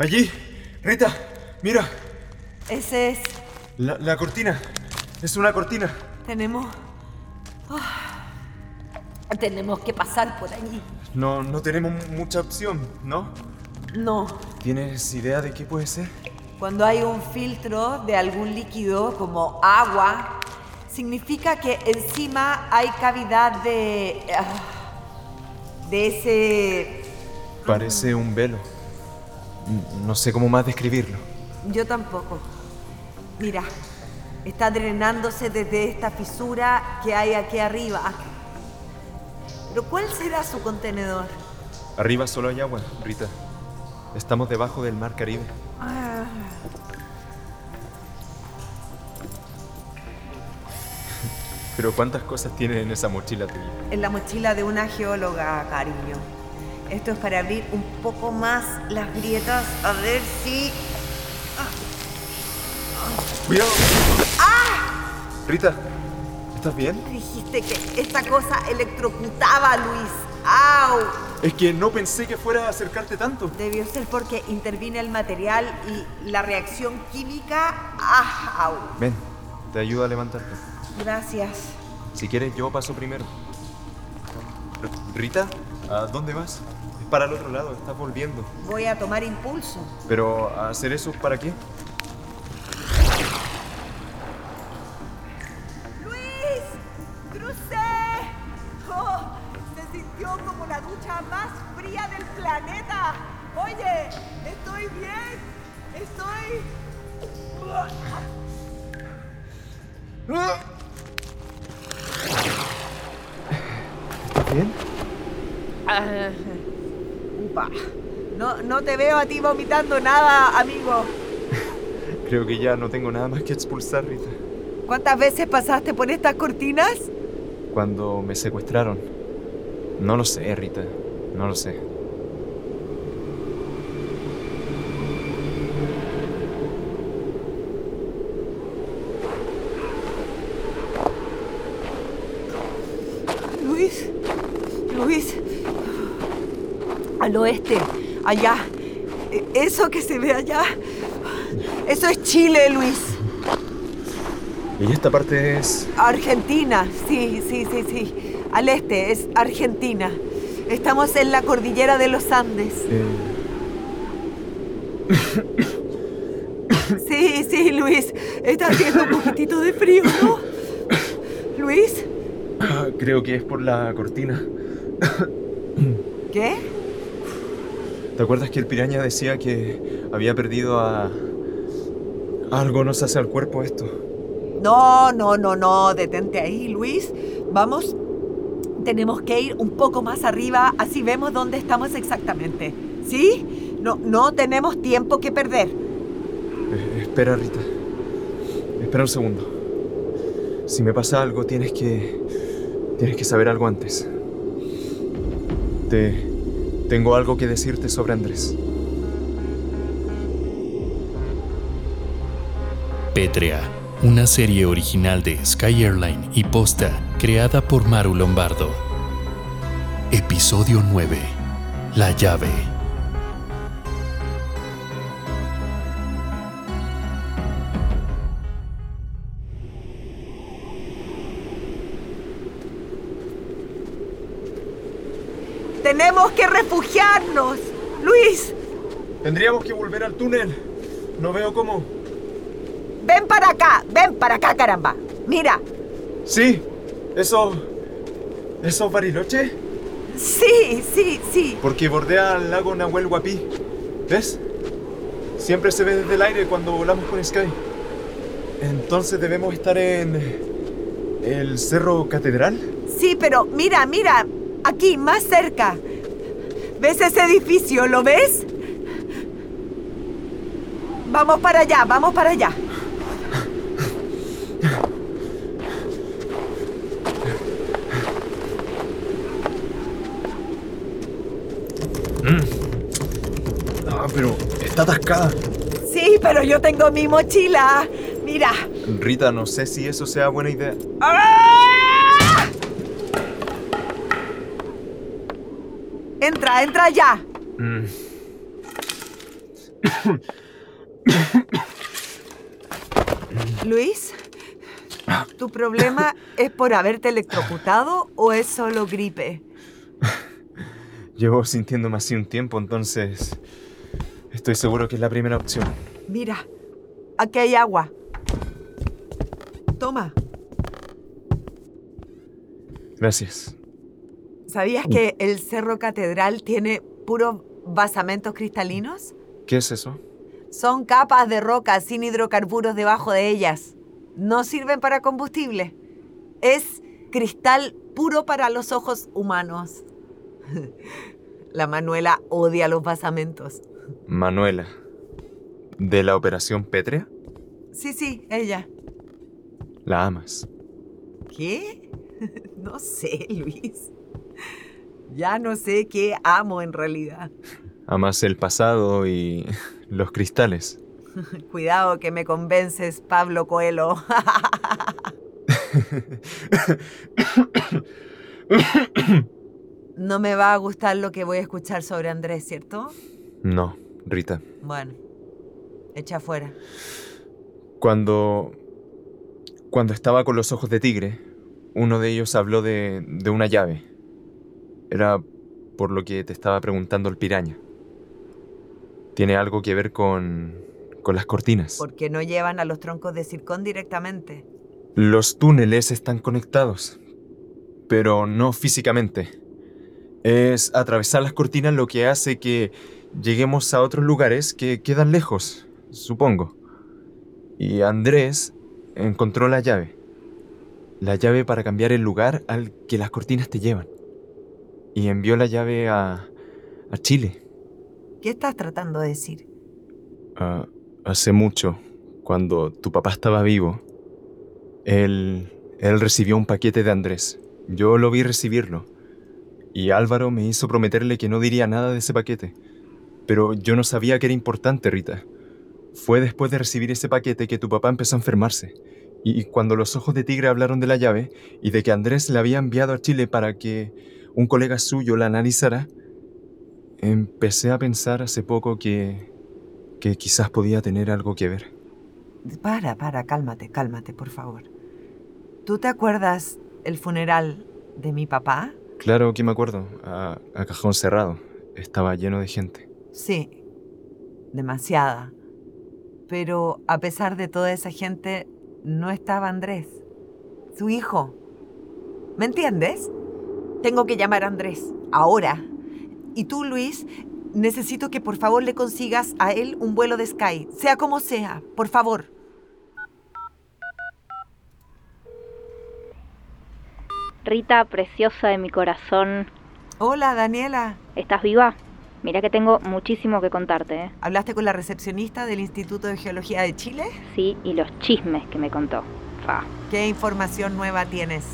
Allí. Rita, mira. Ese es. La, la cortina. Es una cortina. Tenemos. Ah. Tenemos que pasar por allí. No, no tenemos mucha opción, ¿no? No. ¿Tienes idea de qué puede ser? Cuando hay un filtro de algún líquido como agua, significa que encima hay cavidad de. ah, de ese. Parece un velo. No sé cómo más describirlo. Yo tampoco. Mira, está drenándose desde esta fisura que hay aquí arriba. Pero ¿cuál será su contenedor? Arriba solo hay agua, Rita. Estamos debajo del mar Caribe. Ah, Pero ¿cuántas cosas tiene en esa mochila tuya? en la mochila de una geóloga, cariño. Esto es para abrir un poco más las grietas, a ver si... ¡Cuidado! Rita, ¿estás bien? Dijiste que esta cosa electrocutaba, Luis. ¡Au! Es que no pensé que fuera a acercarte tanto. Debió ser porque intervine el material y la reacción química. ¡Ah! ¡Au! Ven, te ayudo a levantarte. Gracias. Si quieres, yo paso primero. Rita, ¿a dónde vas? Para el otro lado, estás volviendo. Voy a tomar impulso. Pero, ¿a ¿hacer eso para qué? No, no te veo a ti vomitando nada, amigo. Creo que ya no tengo nada más que expulsar, Rita. ¿Cuántas veces pasaste por estas cortinas? Cuando me secuestraron. No lo sé, Rita. No lo sé. Luis, Luis, al oeste, allá. E- Eso que se ve allá, eso es Chile, Luis. ¿Y esta parte es...? Argentina, sí, sí, sí, sí. Al este es Argentina. Estamos en la cordillera de los Andes. eh, Sí, sí, Luis. Está haciendo un poquitito de frío, ¿no? Luis, ah, creo que es por la cortina. ¿qué? ¿Te acuerdas que el piraña decía que había perdido a... Algo nos hace al cuerpo esto. No, no, no, no, detente ahí, Luis. Vamos, tenemos que ir un poco más arriba, así vemos dónde estamos exactamente. ¿Sí? No, no tenemos tiempo que perder. Eh, espera, Rita. Espera un segundo. Si me pasa algo, tienes que... Tienes que saber algo antes. Te... Tengo algo que decirte sobre Andrés. Pétrea, una serie original de Sky Airline y Posta, creada por Maru Lombardo. Episodio 9. La llave. Al túnel. No veo cómo. ven para acá, ven para acá, caramba. Mira, Sí, eso... ¿Eso es Bariloche? sí, sí, sí. Porque bordea al lago Nahuel Huapi. ¿Ves? Siempre se ve desde el aire cuando volamos con Sky. Entonces debemos estar en... ¿El Cerro Catedral? Sí, pero mira, mira, aquí, más cerca. ¿Ves ese edificio? ¿Lo ves? Vamos para allá, vamos para allá. Ah, pero está atascada. Sí, pero yo tengo mi mochila. Mira. Rita, no sé si eso sea buena idea. ¡Ah! Entra, entra ya. Mm. Luis, ¿tu problema es por haberte electrocutado o es solo gripe? Llevo sintiéndome así un tiempo, entonces estoy seguro que es la primera opción. Mira, aquí hay agua. Toma. Gracias. ¿Sabías que el Cerro Catedral tiene puros basamentos cristalinos? ¿Qué es eso? Son capas de roca sin hidrocarburos debajo de ellas. No sirven para combustible. Es cristal puro para los ojos humanos. La Manuela odia los basamentos. Manuela. ¿De la operación Pétrea? Sí, sí, ella. La amas. ¿Qué? No sé, Luis. Ya no sé qué amo en realidad. Amas el pasado y los cristales. Cuidado que me convences, Pablo Coelho. No me va a gustar lo que voy a escuchar sobre Andrés, ¿cierto? No, Rita. Bueno, echa afuera. Cuando. Cuando estaba con los ojos de tigre, uno de ellos habló de, de una llave. Era por lo que te estaba preguntando el piraña. Tiene algo que ver con. con las cortinas. Porque no llevan a los troncos de circón directamente. Los túneles están conectados, pero no físicamente. Es atravesar las cortinas lo que hace que lleguemos a otros lugares que quedan lejos, supongo. Y Andrés encontró la llave. La llave para cambiar el lugar al que las cortinas te llevan. Y envió la llave a, a Chile. ¿Qué estás tratando de decir? Ah, hace mucho, cuando tu papá estaba vivo, él, él recibió un paquete de Andrés. Yo lo vi recibirlo. Y Álvaro me hizo prometerle que no diría nada de ese paquete. Pero yo no sabía que era importante, Rita. Fue después de recibir ese paquete que tu papá empezó a enfermarse. Y cuando los ojos de tigre hablaron de la llave y de que Andrés la había enviado a Chile para que un colega suyo la analizara, empecé a pensar hace poco que, que quizás podía tener algo que ver. Para, para, cálmate, cálmate, por favor. ¿Tú te acuerdas el funeral de mi papá? Claro que me acuerdo, a, a cajón cerrado. Estaba lleno de gente. Sí, demasiada. Pero a pesar de toda esa gente, no estaba Andrés, su hijo. ¿Me entiendes? Tengo que llamar a Andrés, ahora. Y tú, Luis, necesito que por favor le consigas a él un vuelo de Sky, sea como sea, por favor. Rita, preciosa de mi corazón, Hola, Daniela. ¿estás viva? Mira que tengo muchísimo que contarte, ¿eh? ¿Hablaste con la recepcionista del Instituto de Geología de Chile? Sí, y los chismes que me contó. Fa. ¿Qué información nueva tienes?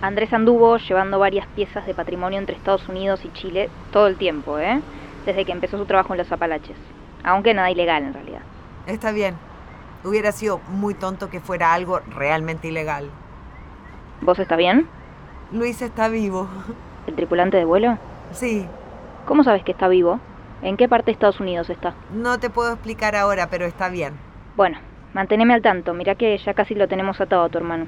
Andrés anduvo llevando varias piezas de patrimonio entre Estados Unidos y Chile todo el tiempo, ¿eh? Desde que empezó su trabajo en los Apalaches. Aunque nada ilegal en realidad. Está bien. Hubiera sido muy tonto que fuera algo realmente ilegal. ¿Vos estás bien? Luis está vivo. ¿El tripulante de vuelo? Sí, ¿Cómo sabes que está vivo? ¿En qué parte de Estados Unidos está? no te puedo explicar ahora, pero está bien. Bueno, manteneme al tanto. Mira que ya casi lo tenemos atado a tu hermano.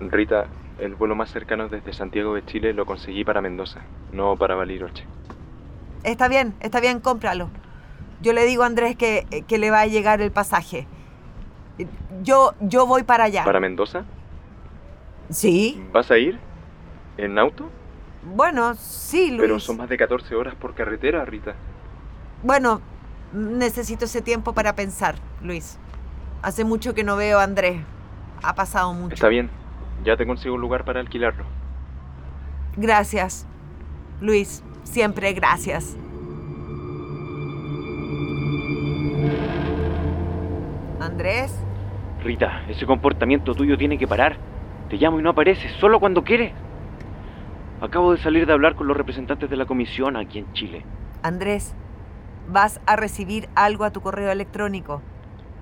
Rita, el vuelo más cercano desde Santiago de Chile lo conseguí para Mendoza, no para Bariloche. Está bien, está bien, cómpralo. Yo le digo a Andrés que, que le va a llegar el pasaje. Yo, yo voy para allá. ¿Para Mendoza? Sí, ¿Vas a ir? ¿En auto? bueno, sí, Luis. Pero son más de 14 horas por carretera, Rita. Bueno, necesito ese tiempo para pensar, Luis. Hace mucho que no veo a Andrés. Ha pasado mucho. Está bien, ya te consigo un lugar para alquilarlo. Gracias, Luis. Siempre gracias. Andrés, Rita, ese comportamiento tuyo tiene que parar. Te llamo y no apareces, solo cuando quieres. Acabo de salir de hablar con los representantes de la comisión aquí en Chile. Andrés, vas a recibir algo a tu correo electrónico.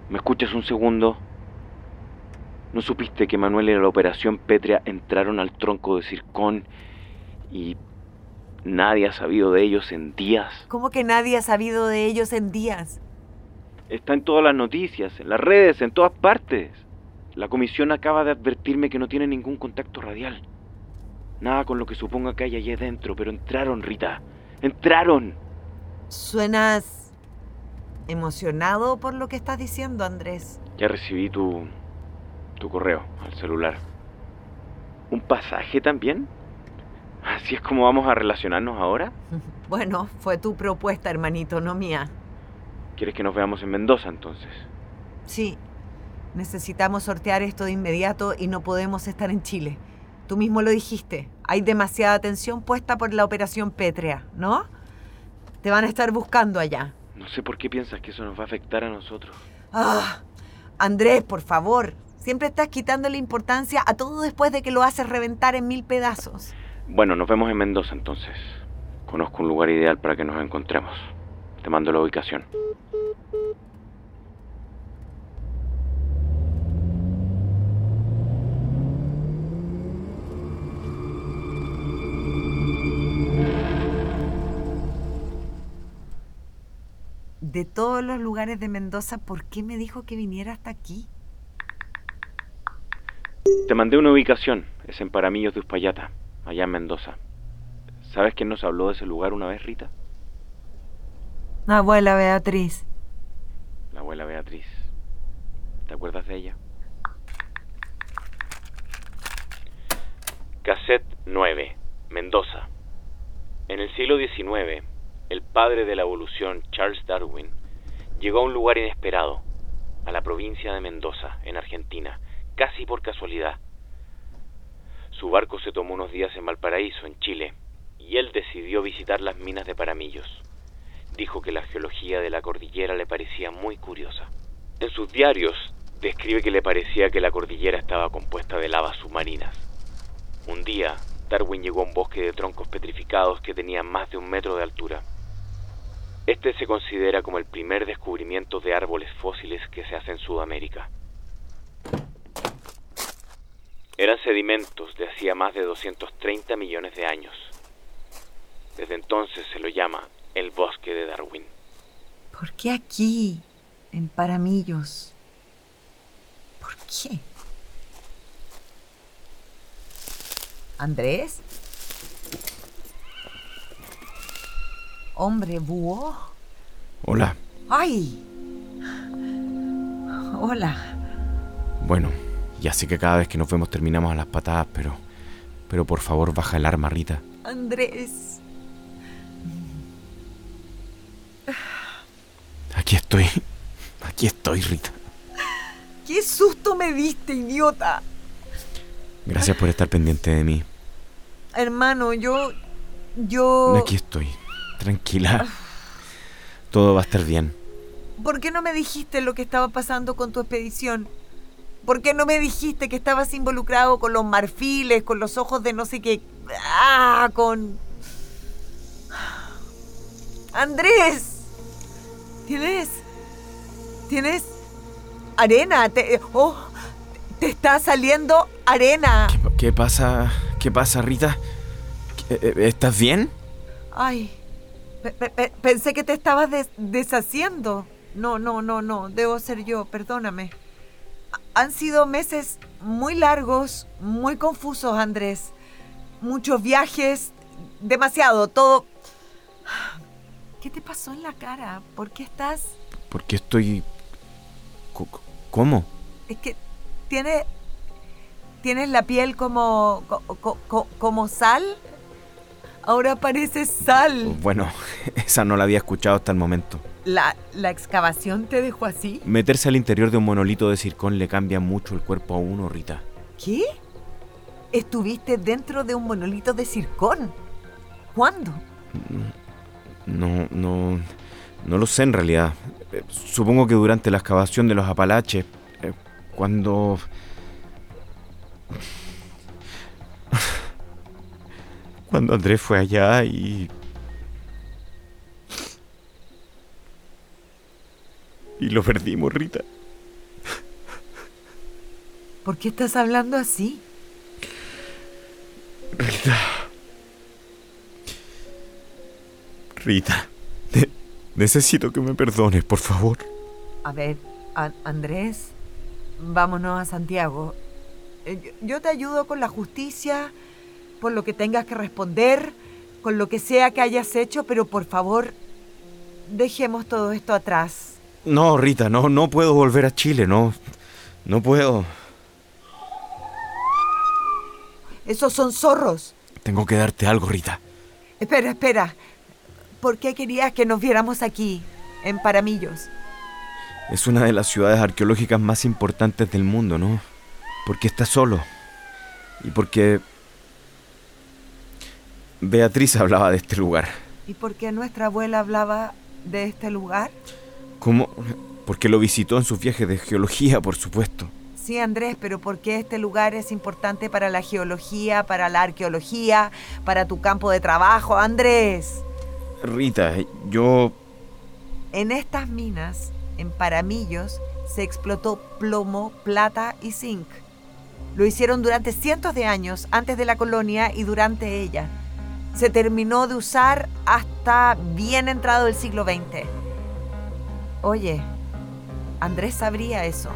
¿Me escuchas un segundo? ¿No supiste que Manuel y la operación Petria entraron al tronco de Circón y nadie ha sabido de ellos en días? ¿Cómo que nadie ha sabido de ellos en días? Está en todas las noticias, en las redes, en todas partes. La comisión acaba de advertirme que no tiene ningún contacto radial. Nada con lo que suponga que hay allí dentro, pero entraron, Rita. Entraron. Suenas emocionado por lo que estás diciendo, Andrés. Ya recibí tu tu correo al celular. ¿Un pasaje también? ¿Así es como vamos a relacionarnos ahora? Bueno, fue tu propuesta, hermanito, no mía. ¿Quieres que nos veamos en Mendoza entonces? Sí. Necesitamos sortear esto de inmediato y no podemos estar en Chile. Tú mismo lo dijiste. Hay demasiada atención puesta por la operación Pétrea, ¿no? Te van a estar buscando allá. No sé por qué piensas que eso nos va a afectar a nosotros. Ah, Andrés, por favor. Siempre estás quitándole importancia a todo después de que lo haces reventar en mil pedazos. Bueno, nos vemos en Mendoza entonces. Conozco un lugar ideal para que nos encontremos. Te mando la ubicación. De todos los lugares de Mendoza, ¿por qué me dijo que viniera hasta aquí? Te mandé una ubicación. Es en Paramillos de Uspallata, allá en Mendoza. ¿Sabes quién nos habló de ese lugar una vez, Rita? La abuela Beatriz. La abuela Beatriz. ¿Te acuerdas de ella? Cassette 9, Mendoza. En el siglo XIX, el padre de la evolución, Charles Darwin, llegó a un lugar inesperado, a la provincia de Mendoza, en Argentina, casi por casualidad. Su barco se tomó unos días en Valparaíso, en Chile, y él decidió visitar las minas de Paramillos. Dijo que la geología de la cordillera le parecía muy curiosa. En sus diarios describe que le parecía que la cordillera estaba compuesta de lavas submarinas. Un día, Darwin llegó a un bosque de troncos petrificados que tenía más de un metro de altura. Este se considera como el primer descubrimiento de árboles fósiles que se hace en Sudamérica. Eran sedimentos de hacía más de 230 millones de años. Desde entonces se lo llama el bosque de Darwin. ¿Por qué aquí, en Paramillos? ¿Por qué? ¿Andrés? Hombre búho. Hola. ¡Ay! Hola. Bueno, ya sé que cada vez que nos vemos terminamos a las patadas, pero. Pero por favor, baja el arma, Rita. Andrés. Aquí estoy. Aquí estoy, Rita. ¡Qué susto me diste, idiota! Gracias por estar pendiente de mí. Hermano, yo. Yo. Aquí estoy. Tranquila. Todo va a estar bien. ¿Por qué no me dijiste lo que estaba pasando con tu expedición? ¿Por qué no me dijiste que estabas involucrado con los marfiles, con los ojos de no sé qué? ¡Ah! Con. ¡Andrés! ¿Tienes. ¿Tienes. arena? Te, ¡Oh! Te está saliendo arena. ¿Qué, qué pasa? ¿Qué pasa, Rita? ¿Qué- eh, ¿Estás bien? Ay. pe- pe- pe- pensé que te estabas des- deshaciendo. No, no, no, no. Debo ser yo. Perdóname. Ha- Han sido meses muy largos, muy confusos, Andrés. Muchos viajes, demasiado, todo. ¿Qué te pasó en la cara? ¿Por qué estás.? Porque estoy. ¿Cómo? Es que tiene. Tienes la piel como. co- co- co- como sal. Ahora parece sal. Bueno, esa no la había escuchado hasta el momento. ¿La, ¿La excavación te dejó así? Meterse al interior de un monolito de circón le cambia mucho el cuerpo a uno, Rita. ¿Qué? ¿Estuviste dentro de un monolito de circón? ¿Cuándo? No, no. No lo sé en realidad. Eh, Supongo que durante la excavación de los Apalaches. eh, Cuando. Cuando Andrés fue allá y. Y lo perdimos, Rita. ¿Por qué estás hablando así? Rita. Rita. ne- necesito que me perdones, por favor. A ver, A- Andrés, vámonos a Santiago. Eh, Yo, yo te ayudo con la justicia, por lo que tengas que responder, con lo que sea que hayas hecho, pero por favor, dejemos todo esto atrás. No, Rita, no, no puedo volver a Chile, no. No puedo. Esos son zorros. Tengo que darte algo, Rita. Espera, espera. ¿Por qué querías que nos viéramos aquí, en Paramillos? Es una de las ciudades arqueológicas más importantes del mundo, ¿no? Porque está solo. Y porque... Beatriz hablaba de este lugar. ¿Y por qué nuestra abuela hablaba de este lugar? ¿Cómo? Porque lo visitó en sus viajes de geología, por supuesto. Sí, Andrés, pero ¿por qué este lugar es importante para la geología, para la arqueología, para tu campo de trabajo, Andrés? Rita, yo... En estas minas, en Paramillos, se explotó plomo, plata y zinc. Lo hicieron durante cientos de años antes de la colonia y durante ella. Se terminó de usar hasta bien entrado el siglo XX. Oye, Andrés sabría eso.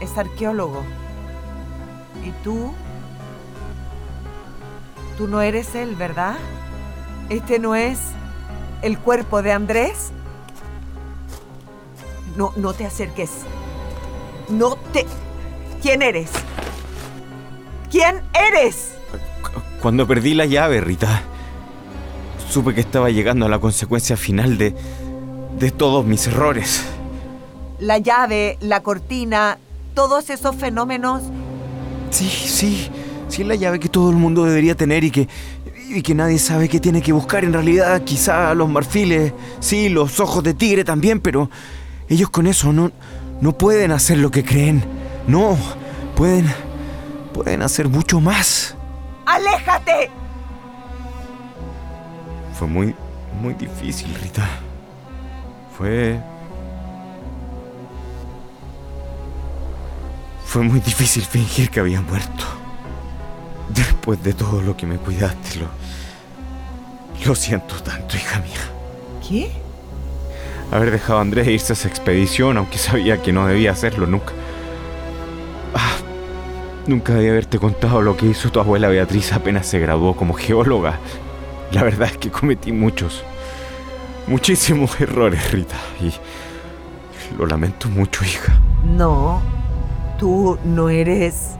Es arqueólogo. ¿Y tú? Tú no eres él, ¿verdad? Este no es el cuerpo de Andrés. No, no te acerques. No te... ¿Quién eres? ¿Quién eres? Cuando perdí la llave, Rita, supe que estaba llegando a la consecuencia final de... de todos mis errores. La llave, la cortina, todos esos fenómenos. Sí, sí, sí es la llave que todo el mundo debería tener y que... y que nadie sabe qué tiene que buscar en realidad. Quizá los marfiles, sí, los ojos de tigre también, pero ellos con eso no, no pueden hacer lo que creen. No, pueden... pueden hacer mucho más. ¡Aléjate! Fue muy, muy difícil, Rita. Fue... Fue muy difícil fingir que había muerto. Después de todo lo que me cuidaste, lo... Lo siento tanto, hija mía. ¿Qué? Haber dejado a Andrés irse a esa expedición, aunque sabía que no debía hacerlo nunca. Ah, nunca debí haberte contado lo que hizo tu abuela Beatriz apenas se graduó como geóloga. La verdad es que cometí muchos, muchísimos errores, Rita. Y lo lamento mucho, hija. No, tú no eres...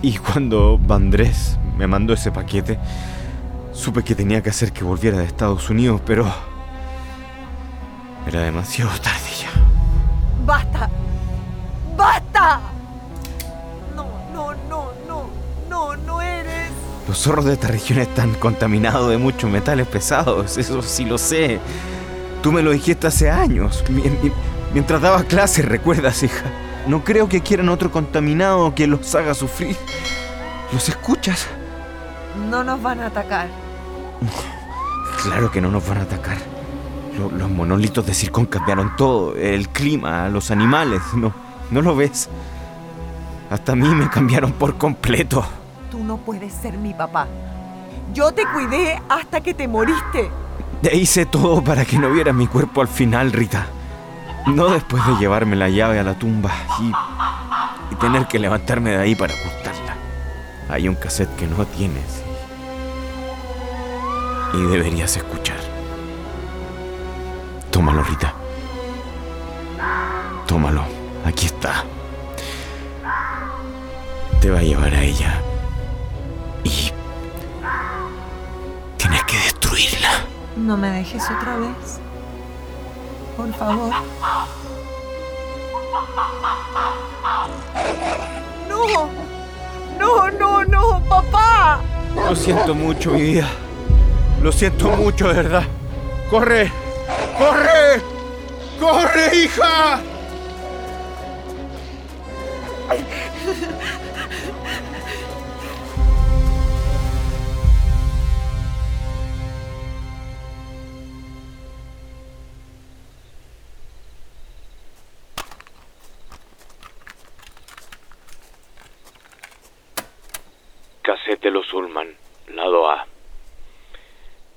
Y cuando Andrés me mandó ese paquete, supe que tenía que hacer que volviera de Estados Unidos, pero... Era demasiado tarde ya. ¡Basta! ¡Basta! No, no, no, no, no, no eres... Los zorros de esta región están contaminados de muchos metales pesados, eso sí lo sé. Tú me lo dijiste hace años, mi- mi- mientras daba clases, ¿recuerdas, hija? No creo que quieran otro contaminado que los haga sufrir. ¿Los escuchas? No nos van a atacar. Claro que no nos van a atacar. Lo- los monolitos de Circón cambiaron todo, el clima, los animales, ¿no? ¿No lo ves? Hasta a mí me cambiaron por completo. Tú no puedes ser mi papá. Yo te cuidé hasta que te moriste. Hice todo para que no viera mi cuerpo al final, Rita. No después de llevarme la llave a la tumba y, y tener que levantarme de ahí para ocultarla. Hay un cassette que no tienes y deberías escuchar. Tómalo, Rita. Tómalo. Aquí está. Te va a llevar a ella. No me dejes otra vez. Por favor. No. No, no, no, papá. Lo siento mucho, mi vida. Lo siento mucho, de verdad. ¡Corre! ¡Corre! ¡Corre, hija! Ullman, lado A.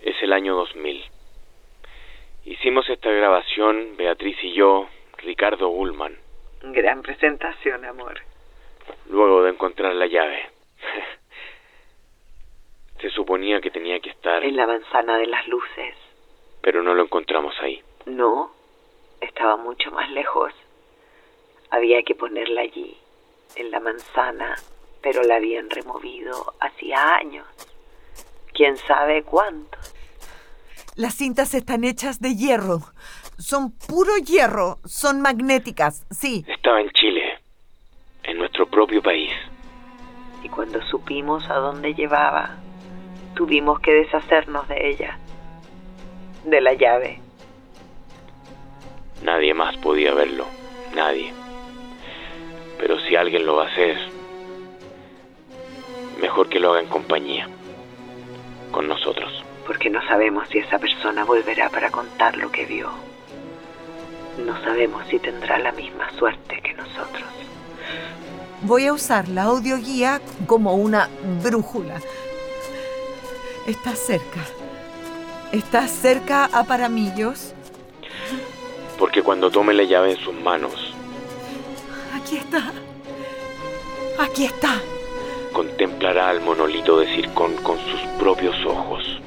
Es el año 2000. Hicimos esta grabación, Beatriz y yo, Ricardo Ullman, Gran presentación, amor. luego de encontrar la llave. Se suponía que tenía que estar, En la manzana de las luces. pero no lo encontramos ahí. No, estaba mucho más lejos. Había que ponerla allí, en la manzana, pero la habían removido hacía años. ¿Quién sabe cuánto? Las cintas están hechas de hierro. Son puro hierro. Son magnéticas, sí. Estaba en Chile, en nuestro propio país. Y cuando supimos a dónde llevaba, tuvimos que deshacernos de ella, de la llave. Nadie más podía verlo, nadie. Pero si alguien lo va a hacer, mejor que lo haga en compañía, con nosotros. porque no sabemos si esa persona volverá para contar lo que vio. No sabemos si tendrá la misma suerte que nosotros. Voy a usar la audioguía como una brújula. Está cerca. Está cerca a Paramillos. Porque cuando tome la llave en sus manos, Aquí está. Aquí está. Contemplará al monolito de Circón con sus propios ojos.